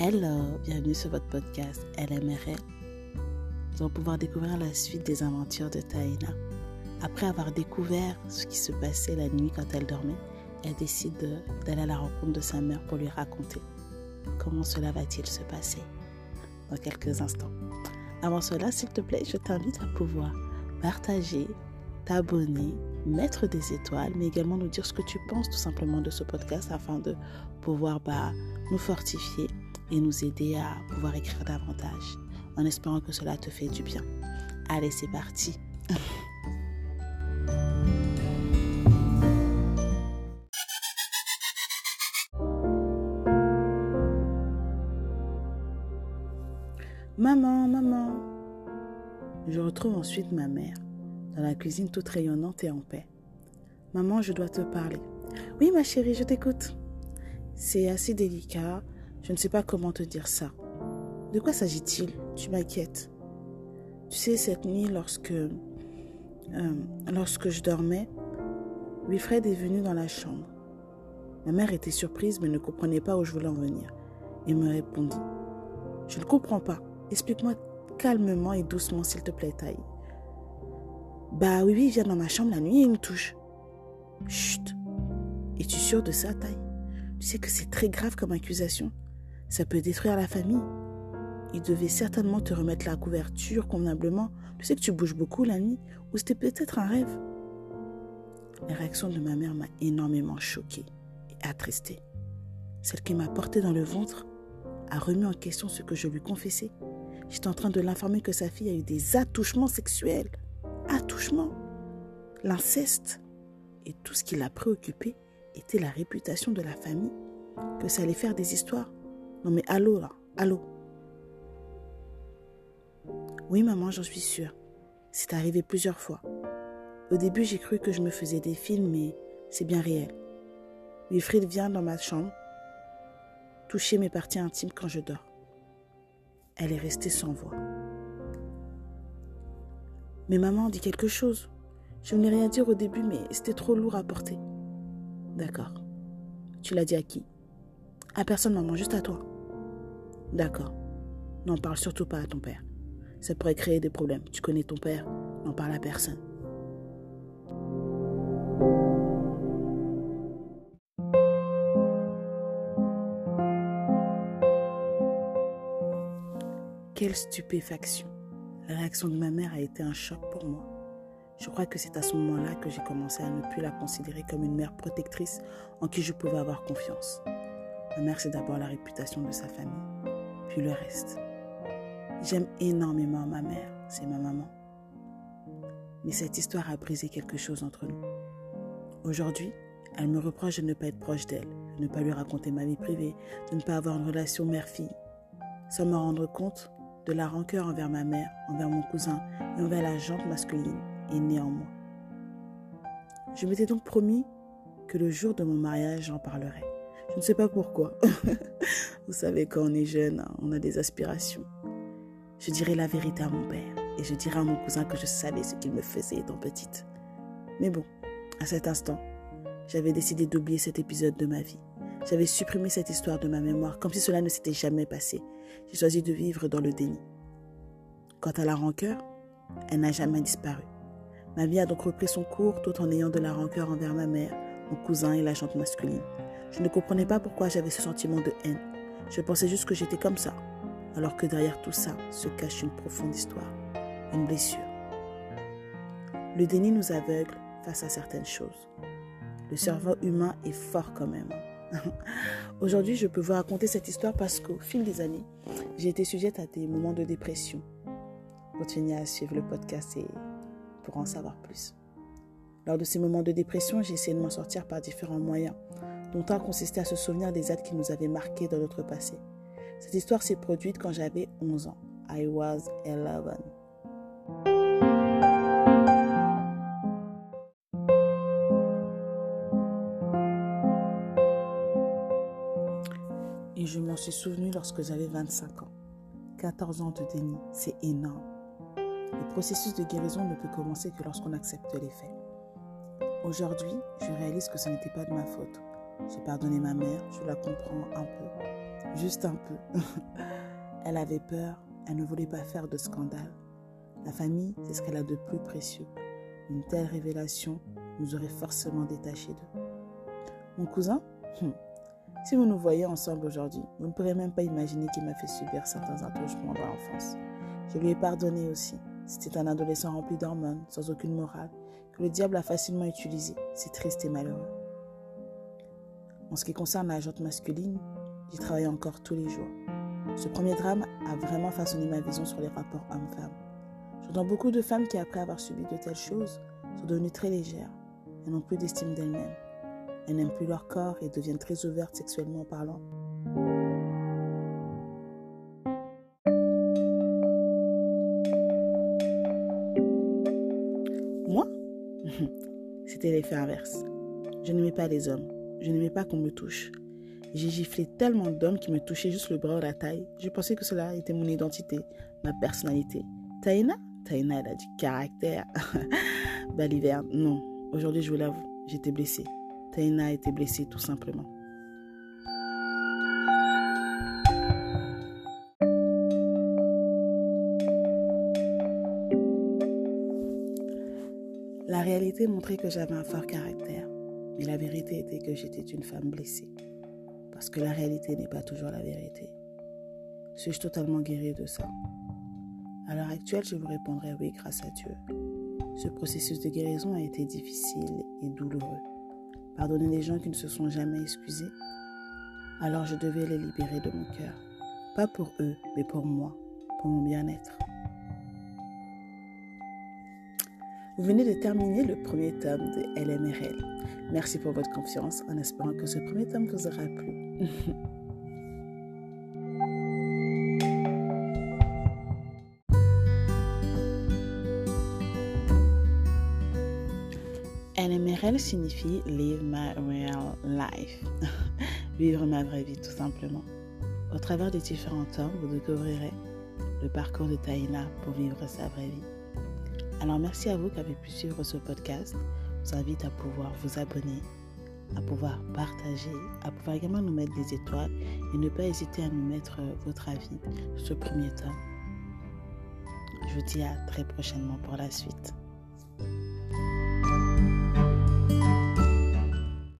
Hello, bienvenue sur votre podcast LMRL. Nous allons pouvoir découvrir la suite des aventures de Taïna. Après avoir découvert ce qui se passait la nuit quand elle dormait, elle décide d'aller à la rencontre de sa mère pour lui raconter comment cela va-t-il se passer dans quelques instants. Avant cela, s'il te plaît, je t'invite à pouvoir partager, t'abonner, mettre des étoiles, mais également nous dire ce que tu penses tout simplement de ce podcast afin de pouvoir bah, nous fortifier et nous aider à pouvoir écrire davantage, en espérant que cela te fait du bien. Allez, c'est parti. Maman, maman. Je retrouve ensuite ma mère, dans la cuisine toute rayonnante et en paix. Maman, je dois te parler. Oui, ma chérie, je t'écoute. C'est assez délicat, je ne sais pas comment te dire ça. De quoi s'agit-il? Tu m'inquiètes. Tu sais, cette nuit, lorsque, euh, lorsque je dormais, Wilfred est venu dans la chambre. Ma mère était surprise mais ne comprenait pas où je voulais en venir et me répondit Je ne comprends pas. Explique-moi calmement et doucement, s'il te plaît, Taï. Bah oui, oui, il vient dans ma chambre la nuit et il me touche. Chut. Es-tu sûr de ça, Taï? Tu sais que c'est très grave comme accusation. Ça peut détruire la famille. Il devait certainement te remettre la couverture convenablement. Tu sais que tu bouges beaucoup la nuit, ou c'était peut-être un rêve. La réaction de ma mère m'a énormément choquée et attristée. Celle qui m'a porté dans le ventre a remis en question ce que je lui confessais. J'étais en train de l'informer que sa fille a eu des attouchements sexuels. Attouchements. L'inceste. Et tout ce qui l'a préoccupé était la réputation de la famille, que ça allait faire des histoires. Non mais allô là, allô. Oui maman, j'en suis sûre. C'est arrivé plusieurs fois. Au début, j'ai cru que je me faisais des films, mais c'est bien réel. Wilfried vient dans ma chambre, toucher mes parties intimes quand je dors. Elle est restée sans voix. Mais maman dit quelque chose. Je voulais rien dire au début, mais c'était trop lourd à porter. D'accord. Tu l'as dit à qui? À personne, maman, juste à toi. D'accord. N'en parle surtout pas à ton père. Ça pourrait créer des problèmes. Tu connais ton père, n'en parle à personne. Quelle stupéfaction. La réaction de ma mère a été un choc pour moi. Je crois que c'est à ce moment-là que j'ai commencé à ne plus la considérer comme une mère protectrice en qui je pouvais avoir confiance. Ma mère, c'est d'abord la réputation de sa famille, puis le reste. J'aime énormément ma mère, c'est ma maman. Mais cette histoire a brisé quelque chose entre nous. Aujourd'hui, elle me reproche de ne pas être proche d'elle, de ne pas lui raconter ma vie privée, de ne pas avoir une relation mère-fille. Sans me rendre compte de la rancœur envers ma mère, envers mon cousin et envers la jante masculine en moi. Je m'étais donc promis que le jour de mon mariage, j'en parlerai. Je ne sais pas pourquoi. Vous savez, quand on est jeune, on a des aspirations. Je dirai la vérité à mon père et je dirai à mon cousin que je savais ce qu'il me faisait étant petite. Mais bon, à cet instant, j'avais décidé d'oublier cet épisode de ma vie. J'avais supprimé cette histoire de ma mémoire comme si cela ne s'était jamais passé. J'ai choisi de vivre dans le déni. Quant à la rancœur, elle n'a jamais disparu. Ma vie a donc repris son cours tout en ayant de la rancœur envers ma mère, mon cousin et la jante masculine. Je ne comprenais pas pourquoi j'avais ce sentiment de haine. Je pensais juste que j'étais comme ça, alors que derrière tout ça se cache une profonde histoire, une blessure. Le déni nous aveugle face à certaines choses. Le cerveau humain est fort quand même. Aujourd'hui, je peux vous raconter cette histoire parce qu'au fil des années, j'ai été sujette à des moments de dépression. Continuez à suivre le podcast et pour en savoir plus. Lors de ces moments de dépression, j'ai essayé de m'en sortir par différents moyens, un consistait à se souvenir des actes qui nous avaient marqués dans notre passé. Cette histoire s'est produite quand j'avais 11 ans. I was 11. Et je m'en suis souvenu lorsque j'avais 25 ans. 14 ans de déni, c'est énorme. Le processus de guérison ne peut commencer que lorsqu'on accepte les faits. Aujourd'hui, je réalise que ce n'était pas de ma faute. J'ai pardonné ma mère, je la comprends un peu. juste un peu. elle avait peur, elle ne voulait pas faire de scandale. La famille, c'est ce qu'elle a de plus précieux. Une telle révélation nous aurait forcément détachés d'eux. Mon cousin? Hum, Si vous nous voyez ensemble aujourd'hui, vous ne pourrez même pas imaginer qu'il m'a fait subir certains attouchements dans l'enfance. Je lui ai pardonné aussi. C'était un adolescent rempli d'hormones, sans aucune morale, que le diable a facilement utilisé. C'est triste et malheureux. En ce qui concerne la jante masculine, j'y travaille encore tous les jours. Ce premier drame a vraiment façonné ma vision sur les rapports hommes-femmes. J'entends beaucoup de femmes qui, après avoir subi de telles choses, sont devenues très légères et n'ont plus d'estime d'elles-mêmes. Elles n'aiment plus leur corps et deviennent très ouvertes sexuellement parlant. Moi, c'était l'effet inverse. Je n'aimais pas les hommes. Je n'aimais pas qu'on me touche. J'ai giflé tellement d'hommes qui me touchaient juste le bras ou la taille. Je pensais que cela était mon identité, ma personnalité. Taïna? Taïna, elle a du caractère. Baliverne, non. Aujourd'hui, je vous l'avoue, j'étais blessée. Taïna a été blessée tout simplement. La réalité montrait que j'avais un fort caractère, mais la vérité était que j'étais une femme blessée. Parce que la réalité n'est pas toujours la vérité. Suis-je totalement guérie de ça? À l'heure actuelle, je vous répondrai oui grâce à Dieu. Ce processus de guérison a été difficile et douloureux. Pardonner les gens qui ne se sont jamais excusés. Alors je devais les libérer de mon cœur. Pas pour eux, mais pour moi, pour mon bien-être. Vous venez de terminer le premier tome de LMRL. Merci pour votre confiance en espérant que ce premier tome vous aura plu. LMRL signifie Live My Real Life. Vivre ma vraie vie tout simplement. Au travers des différents tomes, vous découvrirez le parcours de Taïna pour vivre sa vraie vie. Alors merci à vous qui avez pu suivre ce podcast. Je vous invite à pouvoir vous abonner, à pouvoir partager, à pouvoir également nous mettre des étoiles et ne pas hésiter à nous mettre votre avis sur ce premier tome. Je vous dis à très prochainement pour la suite.